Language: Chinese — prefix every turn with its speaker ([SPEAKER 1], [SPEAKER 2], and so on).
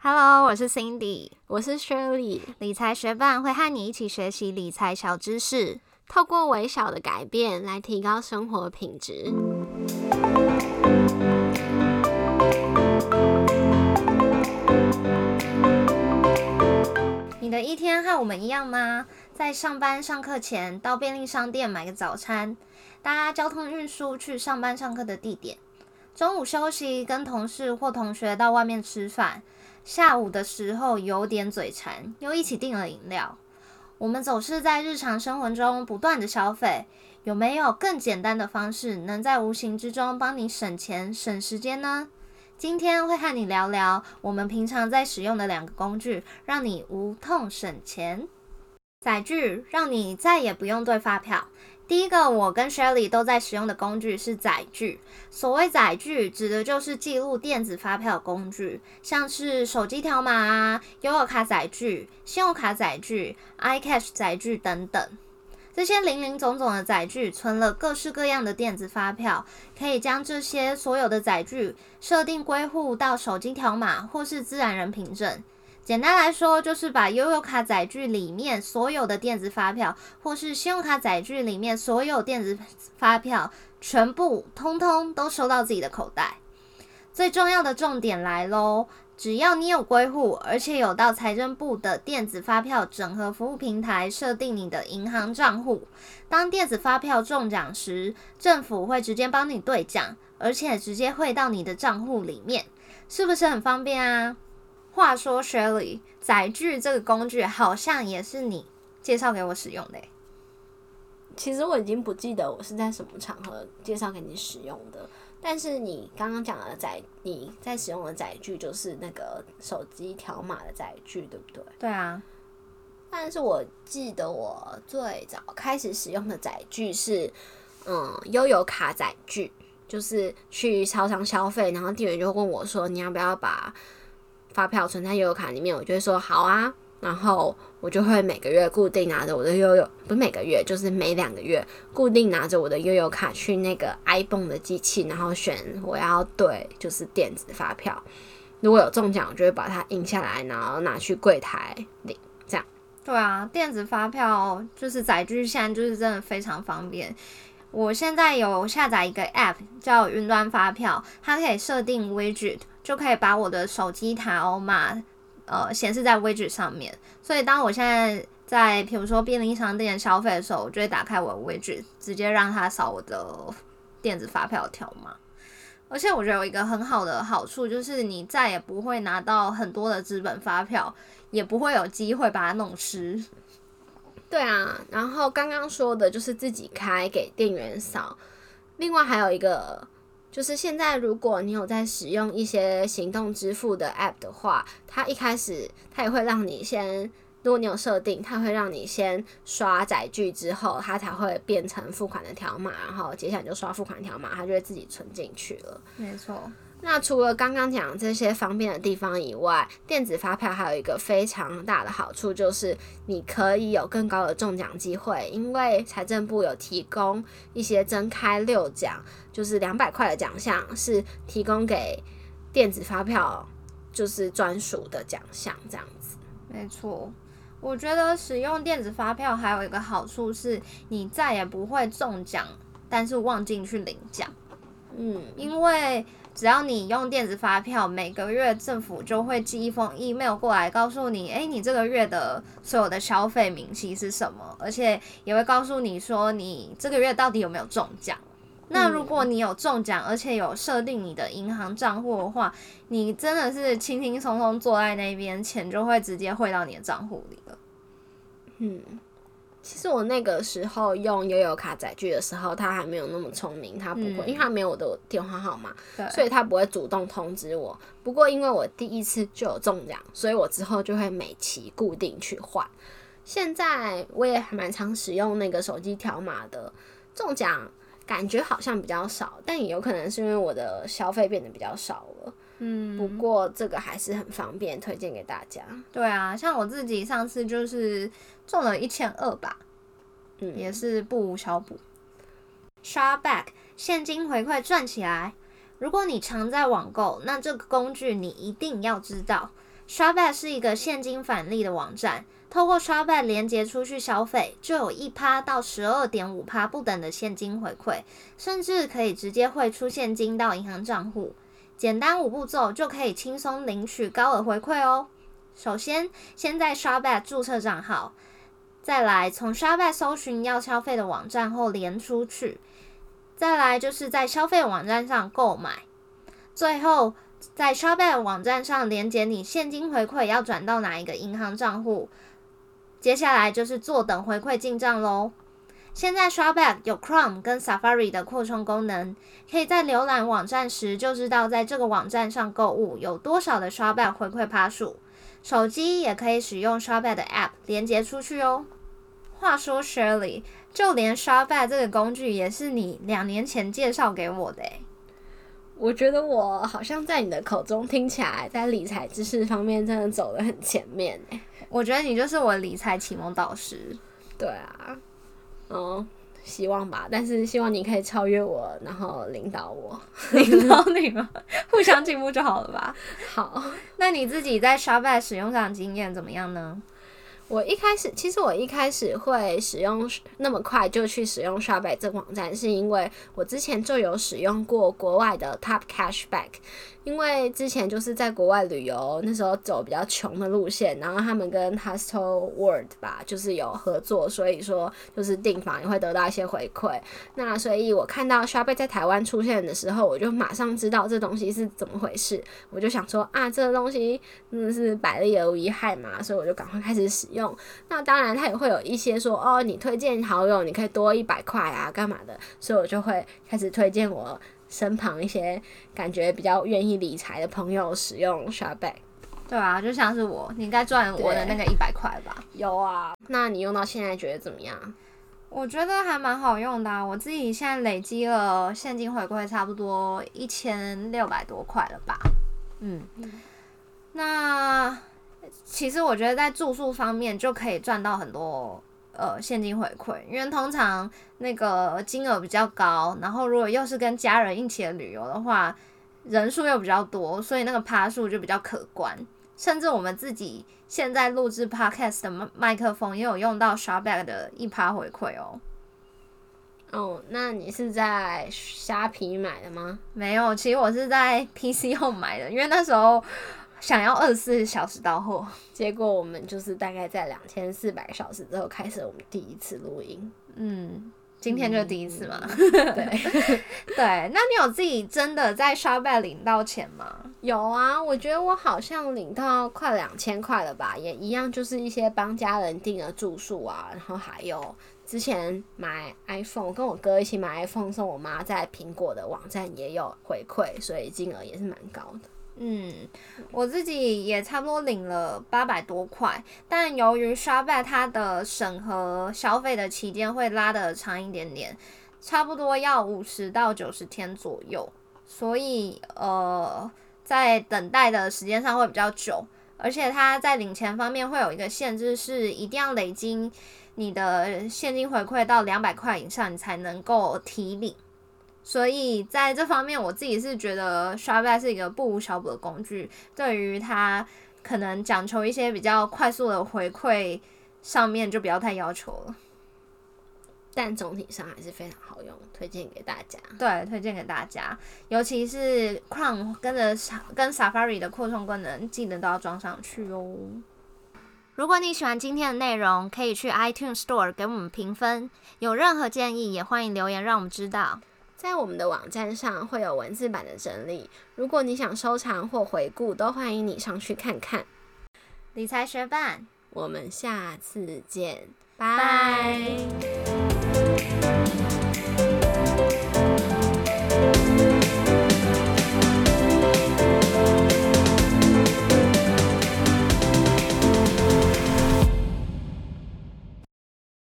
[SPEAKER 1] Hello，我是 Cindy，
[SPEAKER 2] 我是 Shirley。
[SPEAKER 1] 理财学伴会和你一起学习理财小知识，
[SPEAKER 2] 透过微小的改变来提高生活品质。
[SPEAKER 1] 你的一天和我们一样吗？在上班上课前到便利商店买个早餐，搭交通运输去上班上课的地点，中午休息跟同事或同学到外面吃饭。下午的时候有点嘴馋，又一起订了饮料。我们总是在日常生活中不断的消费，有没有更简单的方式，能在无形之中帮你省钱省时间呢？今天会和你聊聊我们平常在使用的两个工具，让你无痛省钱。载具让你再也不用对发票。第一个，我跟 Shelly 都在使用的工具是载具。所谓载具，指的就是记录电子发票工具，像是手机条码啊、悠游卡载具、信用卡载具、iCash 载具等等。这些零零总总的载具存了各式各样的电子发票，可以将这些所有的载具设定归户到手机条码或是自然人凭证。简单来说，就是把悠游卡载具里面所有的电子发票，或是信用卡载具里面所有电子发票，全部通通都收到自己的口袋。最重要的重点来喽！只要你有归户，而且有到财政部的电子发票整合服务平台设定你的银行账户，当电子发票中奖时，政府会直接帮你兑奖，而且直接汇到你的账户里面，是不是很方便啊？话说，Shelly，载具这个工具好像也是你介绍给我使用的。
[SPEAKER 2] 其实我已经不记得我是在什么场合介绍给你使用的，但是你刚刚讲的载你在使用的载具就是那个手机条码的载具，对不对？
[SPEAKER 1] 对啊。
[SPEAKER 2] 但是我记得我最早开始使用的载具是，嗯，悠游卡载具，就是去超商消费，然后店员就问我说：“你要不要把？”发票存在悠游卡里面，我就会说好啊，然后我就会每个月固定拿着我的悠游，不是每个月，就是每两个月固定拿着我的悠游卡去那个 iPhone 的机器，然后选我要对就是电子发票，如果有中奖，我就会把它印下来，然后拿去柜台领，这样。
[SPEAKER 1] 对啊，电子发票就是载具，现在就是真的非常方便。我现在有下载一个 App 叫云端发票，它可以设定 Widget。就可以把我的手机条码呃显示在 widget 上面，所以当我现在在比如说便利商店消费的时候，我就会打开我的 widget，直接让它扫我的电子发票条码。而且我觉得有一个很好的好处，就是你再也不会拿到很多的资本发票，也不会有机会把它弄湿。
[SPEAKER 2] 对啊，然后刚刚说的就是自己开给店员扫，另外还有一个。就是现在，如果你有在使用一些行动支付的 App 的话，它一开始它也会让你先，如果你有设定，它会让你先刷载具之后，它才会变成付款的条码，然后接下来就刷付款条码，它就会自己存进去了。
[SPEAKER 1] 没错。
[SPEAKER 2] 那除了刚刚讲这些方便的地方以外，电子发票还有一个非常大的好处，就是你可以有更高的中奖机会，因为财政部有提供一些增开六奖，就是两百块的奖项是提供给电子发票，就是专属的奖项这样子。
[SPEAKER 1] 没错，我觉得使用电子发票还有一个好处是，你再也不会中奖，但是忘记去领奖。嗯，因为。只要你用电子发票，每个月政府就会寄一封 email 过来，告诉你，哎，你这个月的所有的消费明细是什么，而且也会告诉你说，你这个月到底有没有中奖。那如果你有中奖，而且有设定你的银行账户的话，你真的是轻轻松松坐在那边，钱就会直接汇到你的账户里了。
[SPEAKER 2] 嗯。其实我那个时候用悠游卡载具的时候，他还没有那么聪明，他不会，因为他没有我的电话号码，所以他不会主动通知我。不过因为我第一次就有中奖，所以我之后就会每期固定去换。现在我也还蛮常使用那个手机条码的，中奖感觉好像比较少，但也有可能是因为我的消费变得比较少了。嗯，不过这个还是很方便，推荐给大家。
[SPEAKER 1] 对啊，像我自己上次就是。中了一千二吧，嗯，也是不无小补。刷 back 现金回馈赚起来。如果你常在网购，那这个工具你一定要知道。Shopback 是一个现金返利的网站，透过 Shopback 连接出去消费，就有一趴到十二点五趴不等的现金回馈，甚至可以直接汇出现金到银行账户。简单五步骤就可以轻松领取高额回馈哦。首先，先在 Shopback 注册账号，再来从 Shopback 搜寻要消费的网站后连出去，再来就是在消费网站上购买，最后。在 Shopback 网站上连接你现金回馈要转到哪一个银行账户，接下来就是坐等回馈进账喽。现在 Shopback 有 Chrome 跟 Safari 的扩充功能，可以在浏览网站时就知道在这个网站上购物有多少的 Shopback 回馈趴数。手机也可以使用 Shopback 的 App 连接出去哦。话说 Shirley，就连 Shopback 这个工具也是你两年前介绍给我的诶。
[SPEAKER 2] 我觉得我好像在你的口中听起来，在理财知识方面真的走得很前面诶。
[SPEAKER 1] 我觉得你就是我理财启蒙导师。
[SPEAKER 2] 对啊，嗯，希望吧。但是希望你可以超越我，然后领导我，
[SPEAKER 1] 领导你吗？互相进步就好了吧。
[SPEAKER 2] 好，
[SPEAKER 1] 那你自己在 s h o p 使用上经验怎么样呢？
[SPEAKER 2] 我一开始，其实我一开始会使用那么快就去使用刷北这个网站，是因为我之前就有使用过国外的 Top Cashback。因为之前就是在国外旅游，那时候走比较穷的路线，然后他们跟 Hostel World 吧，就是有合作，所以说就是订房也会得到一些回馈。那所以我看到 Shopee 在台湾出现的时候，我就马上知道这东西是怎么回事，我就想说啊，这东西真的是百利而无一害嘛，所以我就赶快开始使用。那当然，它也会有一些说哦，你推荐好友，你可以多一百块啊，干嘛的，所以我就会开始推荐我。身旁一些感觉比较愿意理财的朋友使用 Shopback，
[SPEAKER 1] 对啊，就像是我，你应该赚我的那个一百块吧？
[SPEAKER 2] 有啊，那你用到现在觉得怎么样？
[SPEAKER 1] 我觉得还蛮好用的，我自己现在累积了现金回馈差不多一千六百多块了吧？嗯，那其实我觉得在住宿方面就可以赚到很多。呃，现金回馈，因为通常那个金额比较高，然后如果又是跟家人一起的旅游的话，人数又比较多，所以那个趴数就比较可观。甚至我们自己现在录制 podcast 的麦麦克风也有用到 Shopback 的一趴回馈哦。
[SPEAKER 2] 哦，那你是在虾皮买的吗？
[SPEAKER 1] 没有，其实我是在 PC 后买的，因为那时候。想要二十四小时到货，
[SPEAKER 2] 结果我们就是大概在两千四百小时之后开始我们第一次录音。
[SPEAKER 1] 嗯，今天就是第一次嘛。
[SPEAKER 2] 对
[SPEAKER 1] 对，那你有自己真的在刷拜领到钱吗？
[SPEAKER 2] 有啊，我觉得我好像领到快两千块了吧，也一样，就是一些帮家人订的住宿啊，然后还有之前买 iPhone，跟我哥一起买 iPhone 送我妈，在苹果的网站也有回馈，所以金额也是蛮高的。
[SPEAKER 1] 嗯，我自己也差不多领了八百多块，但由于刷贝它的审核消费的期间会拉的长一点点，差不多要五十到九十天左右，所以呃，在等待的时间上会比较久，而且它在领钱方面会有一个限制，是一定要累积你的现金回馈到两百块以上，你才能够提领。所以在这方面，我自己是觉得刷 back 是一个不无小补的工具。对于它可能讲求一些比较快速的回馈上面，就不要太要求了。
[SPEAKER 2] 但总体上还是非常好用，推荐给大家。
[SPEAKER 1] 对，推荐给大家，尤其是 Chrome 跟着跟 Safari 的扩充功能，记得都要装上去哦。如果你喜欢今天的内容，可以去 iTunes Store 给我们评分。有任何建议，也欢迎留言让我们知道。
[SPEAKER 2] 在我们的网站上会有文字版的整理，如果你想收藏或回顾，都欢迎你上去看看。
[SPEAKER 1] 理财学伴，
[SPEAKER 2] 我们下次见，拜。